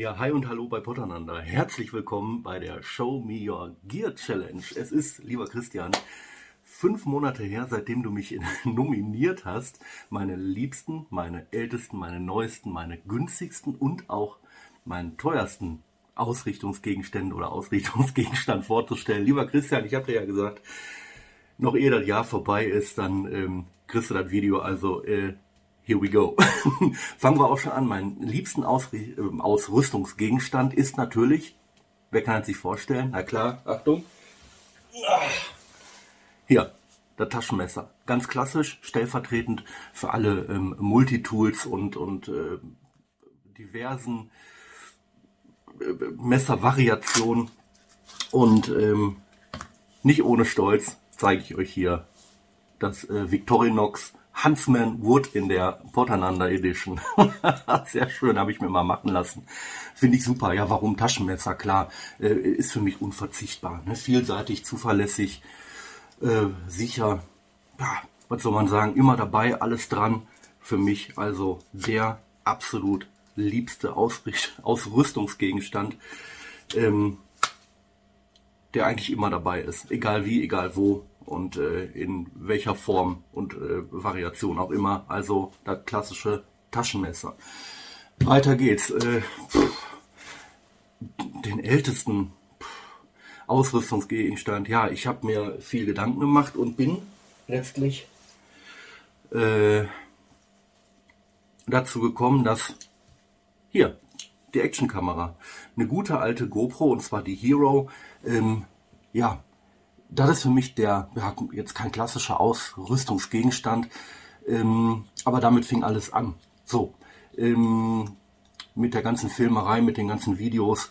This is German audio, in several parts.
Ja, hi und hallo bei Potternander. Herzlich willkommen bei der Show Me Your Gear Challenge. Es ist, lieber Christian, fünf Monate her, seitdem du mich nominiert hast, meine liebsten, meine ältesten, meine neuesten, meine günstigsten und auch meinen teuersten Ausrichtungsgegenstände oder Ausrichtungsgegenstand vorzustellen. Lieber Christian, ich habe dir ja gesagt, noch ehe das Jahr vorbei ist, dann ähm, kriegst du das Video. Also äh, Here we go. Fangen wir auch schon an. Mein liebsten Ausri äh, Ausrüstungsgegenstand ist natürlich, wer kann es sich vorstellen? Na klar, Achtung. Hier, das Taschenmesser. Ganz klassisch, stellvertretend für alle ähm, Multitools und, und äh, diversen äh, Messervariationen. Und ähm, nicht ohne Stolz zeige ich euch hier das äh, Victorinox Huntsman Wood in der Portananda Edition. Sehr schön, habe ich mir mal machen lassen. Finde ich super. Ja, warum Taschenmesser? Klar, äh, ist für mich unverzichtbar. Ne? Vielseitig, zuverlässig, äh, sicher. Ja, was soll man sagen? Immer dabei, alles dran. Für mich also der absolut liebste Ausricht Ausrüstungsgegenstand, ähm, der eigentlich immer dabei ist. Egal wie, egal wo und äh, in welcher Form und äh, Variation auch immer. Also das klassische Taschenmesser. Weiter geht's. Äh, den ältesten Ausrüstungsgegenstand. Ja, ich habe mir viel Gedanken gemacht und bin letztlich äh, dazu gekommen, dass hier die Actionkamera, eine gute alte GoPro und zwar die Hero, ähm, ja, das ist für mich der, ja, jetzt kein klassischer Ausrüstungsgegenstand, ähm, aber damit fing alles an. So, ähm, mit der ganzen Filmerei, mit den ganzen Videos,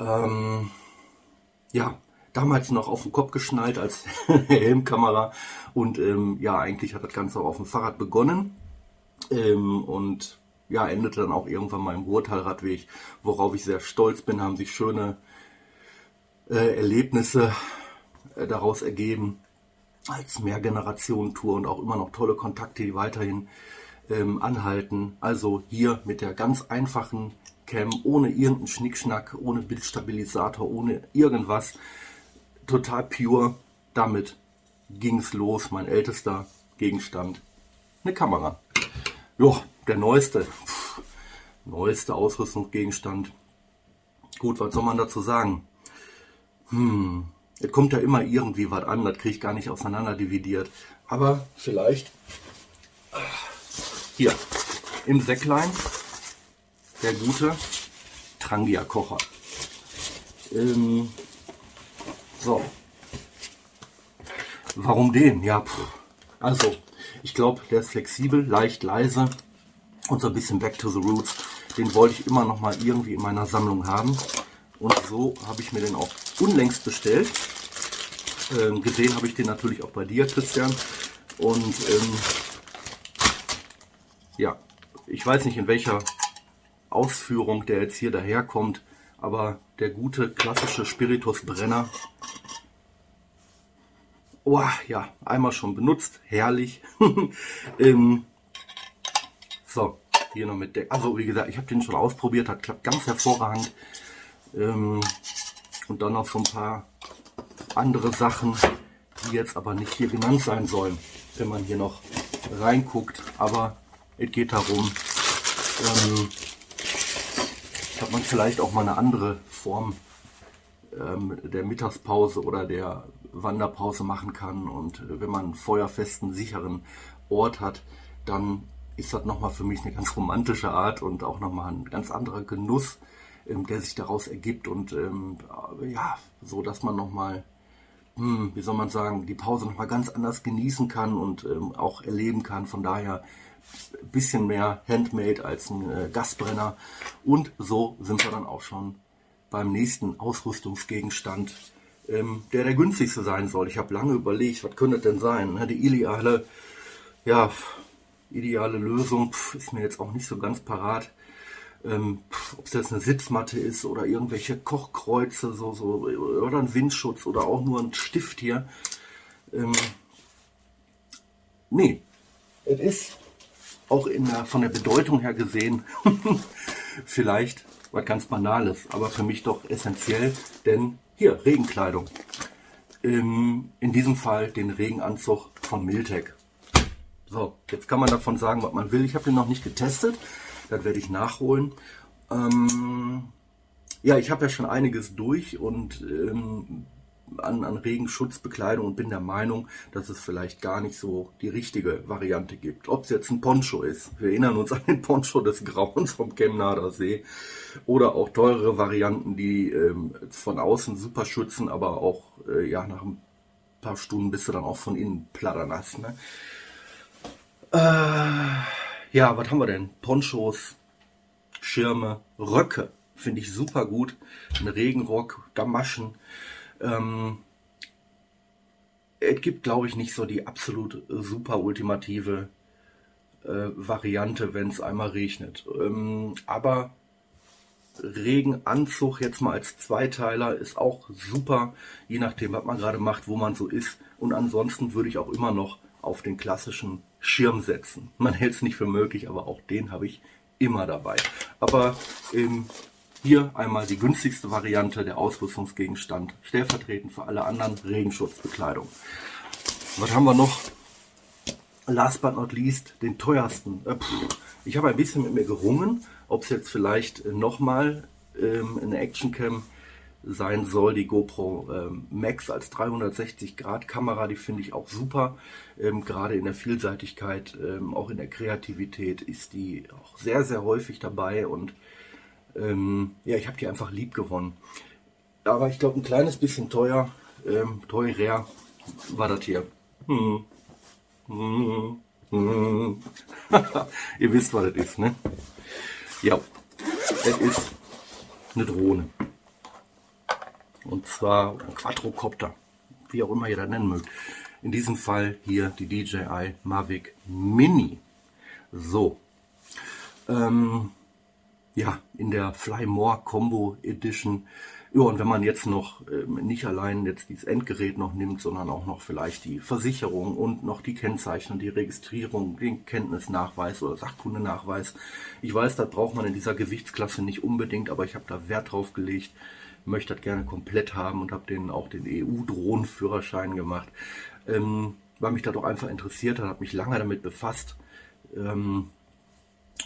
ähm, ja, damals noch auf den Kopf geschnallt als Helmkamera und ähm, ja, eigentlich hat das Ganze auch auf dem Fahrrad begonnen ähm, und ja, endete dann auch irgendwann mal im Ruhrtalradweg, worauf ich sehr stolz bin, haben sich schöne äh, Erlebnisse daraus ergeben als Mehrgenerationen-Tour und auch immer noch tolle Kontakte, die weiterhin ähm, anhalten. Also hier mit der ganz einfachen Cam, ohne irgendeinen Schnickschnack, ohne Bildstabilisator, ohne irgendwas, total pure. Damit ging es los, mein ältester Gegenstand, eine Kamera. Jo, der neueste, pff, neueste Ausrüstungsgegenstand. Gut, was soll man dazu sagen? Hm, es kommt ja immer irgendwie was an, das kriege ich gar nicht auseinander dividiert. Aber vielleicht hier im Säcklein der gute Trangia-Kocher. Ähm, so. Warum den? Ja, pff. also ich glaube, der ist flexibel, leicht leise und so ein bisschen back to the roots. Den wollte ich immer noch mal irgendwie in meiner Sammlung haben. Und so habe ich mir den auch unlängst bestellt. Ähm, gesehen habe ich den natürlich auch bei dir, Christian. Und ähm, ja, ich weiß nicht in welcher Ausführung der jetzt hier daherkommt, aber der gute klassische Spiritus-Brenner. Oh, ja, einmal schon benutzt, herrlich. ähm, so, hier noch mit der. Also wie gesagt, ich habe den schon ausprobiert, hat klappt ganz hervorragend. Ähm, und dann noch so ein paar andere Sachen, die jetzt aber nicht hier genannt sein sollen, wenn man hier noch reinguckt. Aber es geht darum, ähm, dass man vielleicht auch mal eine andere Form ähm, der Mittagspause oder der Wanderpause machen kann. Und äh, wenn man einen feuerfesten, sicheren Ort hat, dann ist das nochmal für mich eine ganz romantische Art und auch nochmal ein ganz anderer Genuss, ähm, der sich daraus ergibt. Und ähm, ja, so dass man nochmal hm, wie soll man sagen, die Pause nochmal ganz anders genießen kann und ähm, auch erleben kann. Von daher ein bisschen mehr Handmade als ein äh, Gasbrenner. Und so sind wir dann auch schon beim nächsten Ausrüstungsgegenstand, ähm, der der günstigste sein soll. Ich habe lange überlegt, was könnte denn sein? Ne? Die ideale, ja, ideale Lösung pf, ist mir jetzt auch nicht so ganz parat ähm, ob es jetzt eine Sitzmatte ist oder irgendwelche Kochkreuze so, so, oder ein Windschutz oder auch nur ein Stift hier. Ähm, nee, es ist auch der, von der Bedeutung her gesehen vielleicht was ganz Banales, aber für mich doch essentiell, denn hier, Regenkleidung. Ähm, in diesem Fall den Regenanzug von Miltec. So, jetzt kann man davon sagen, was man will. Ich habe den noch nicht getestet, das werde ich nachholen. Ähm, ja, ich habe ja schon einiges durch und ähm, an, an Regenschutzbekleidung und bin der Meinung, dass es vielleicht gar nicht so die richtige Variante gibt. Ob es jetzt ein Poncho ist, wir erinnern uns an den Poncho des Grauens vom Chemnader See, oder auch teurere Varianten, die ähm, von außen super schützen, aber auch äh, ja, nach ein paar Stunden bist du dann auch von innen platternass. Ne? Äh, ja, was haben wir denn? Ponchos, Schirme, Röcke finde ich super gut. Ein Regenrock, Gamaschen. Ähm, es gibt, glaube ich, nicht so die absolut super ultimative äh, Variante, wenn es einmal regnet. Ähm, aber Regenanzug jetzt mal als Zweiteiler ist auch super, je nachdem, was man gerade macht, wo man so ist. Und ansonsten würde ich auch immer noch auf den klassischen Schirm setzen. Man hält es nicht für möglich, aber auch den habe ich immer dabei. Aber ähm, hier einmal die günstigste Variante, der Ausrüstungsgegenstand, stellvertretend für alle anderen Regenschutzbekleidung. Was haben wir noch? Last but not least, den teuersten. Äh, ich habe ein bisschen mit mir gerungen, ob es jetzt vielleicht nochmal ähm, eine Actioncam sein soll. Die GoPro ähm, Max als 360 Grad Kamera, die finde ich auch super. Ähm, Gerade in der Vielseitigkeit, ähm, auch in der Kreativität ist die auch sehr, sehr häufig dabei und ähm, ja, ich habe die einfach lieb gewonnen. Aber ich glaube, ein kleines bisschen teuer, ähm, teurer war das hier. Hm. Hm. Hm. Ihr wisst, was das ist, ne? Ja, es ist eine Drohne. Und zwar Quadrocopter, wie auch immer ihr das nennen mögt. In diesem Fall hier die DJI Mavic Mini. So. Ähm, ja, in der Fly More Combo Edition. Ja, und wenn man jetzt noch ähm, nicht allein jetzt dieses Endgerät noch nimmt, sondern auch noch vielleicht die Versicherung und noch die Kennzeichnung, die Registrierung, den Kenntnisnachweis oder Sachkundenachweis. Ich weiß, das braucht man in dieser Gewichtsklasse nicht unbedingt, aber ich habe da Wert drauf gelegt, möchte das gerne komplett haben und habe denen auch den EU-Drohnenführerschein gemacht, ähm, weil mich das doch einfach interessiert hat, habe mich lange damit befasst. Ähm,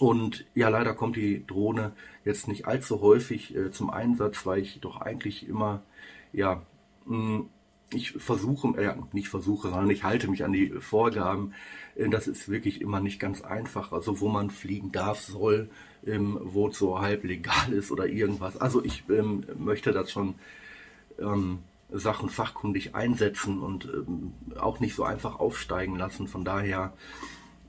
und ja, leider kommt die Drohne jetzt nicht allzu häufig äh, zum Einsatz, weil ich doch eigentlich immer, ja, mh, hm, ich versuche, äh, nicht versuche, sondern ich halte mich an die Vorgaben. Äh, das ist wirklich immer nicht ganz einfach. Also wo man fliegen darf, soll, ähm, wo es so halb legal ist oder irgendwas. Also ich ähm, möchte das schon ähm, Sachen fachkundig einsetzen und ähm, auch nicht so einfach aufsteigen lassen. Von daher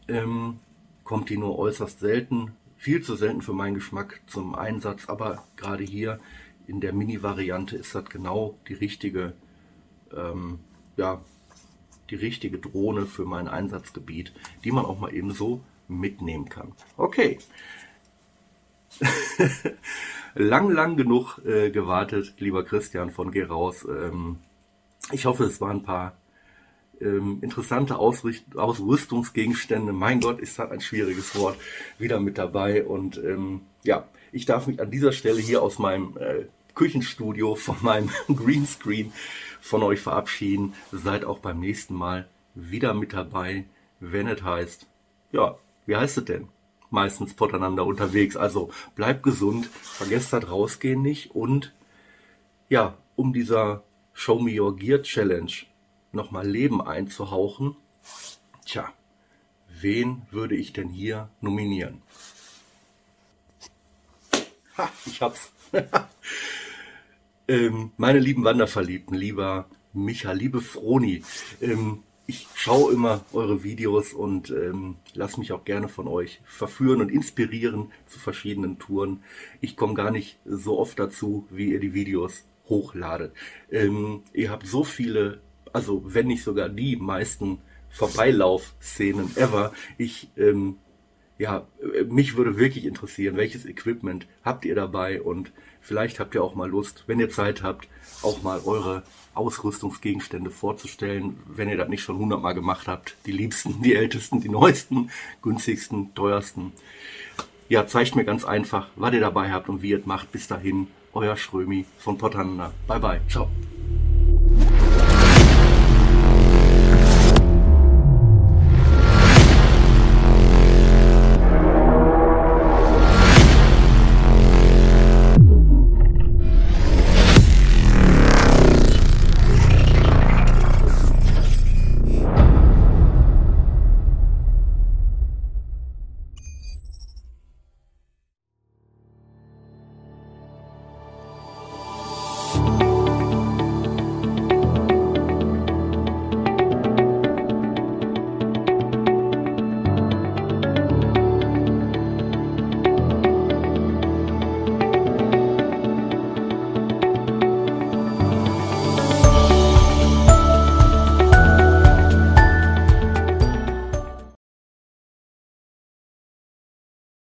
ähm, kommt die nur äußerst selten, viel zu selten für meinen Geschmack zum Einsatz, aber gerade hier in der Mini-Variante ist das genau die richtige, ähm, ja, die richtige Drohne für mein Einsatzgebiet, die man auch mal eben so mitnehmen kann. Okay. lang, lang genug äh, gewartet, lieber Christian von Geh raus. Ähm, ich hoffe, es waren ein paar ähm, interessante Ausricht Ausrüstungsgegenstände. Mein Gott, ist das ein schwieriges Wort. Wieder mit dabei. Und ähm, ja, ich darf mich an dieser Stelle hier aus meinem äh, Küchenstudio, von meinem Greenscreen von euch verabschieden. Seid auch beim nächsten Mal wieder mit dabei, wenn es heißt, ja, wie heißt es denn? Meistens voneinander unterwegs. Also bleibt gesund, vergesst das rausgehen nicht und ja, um dieser Show Me Your Gear Challenge nochmal Leben einzuhauchen. Tja, wen würde ich denn hier nominieren? Ha, ich hab's. ähm, meine lieben Wanderverliebten, lieber Micha, liebe Froni, ähm, ich schaue immer eure Videos und ähm, lasse mich auch gerne von euch verführen und inspirieren zu verschiedenen Touren. Ich komme gar nicht so oft dazu, wie ihr die Videos hochladet. Ähm, ihr habt so viele also wenn nicht sogar die meisten Vorbeilauf-Szenen ever. Ich, ähm, ja, mich würde wirklich interessieren, welches Equipment habt ihr dabei und vielleicht habt ihr auch mal Lust, wenn ihr Zeit habt, auch mal eure Ausrüstungsgegenstände vorzustellen, wenn ihr das nicht schon hundertmal gemacht habt. Die liebsten, die ältesten, die neuesten, günstigsten, teuersten. ja, zeigt mir ganz einfach, was ihr dabei habt und wie ihr es macht. Bis dahin, euer Schrömi von Potanna. Bye bye. Ciao.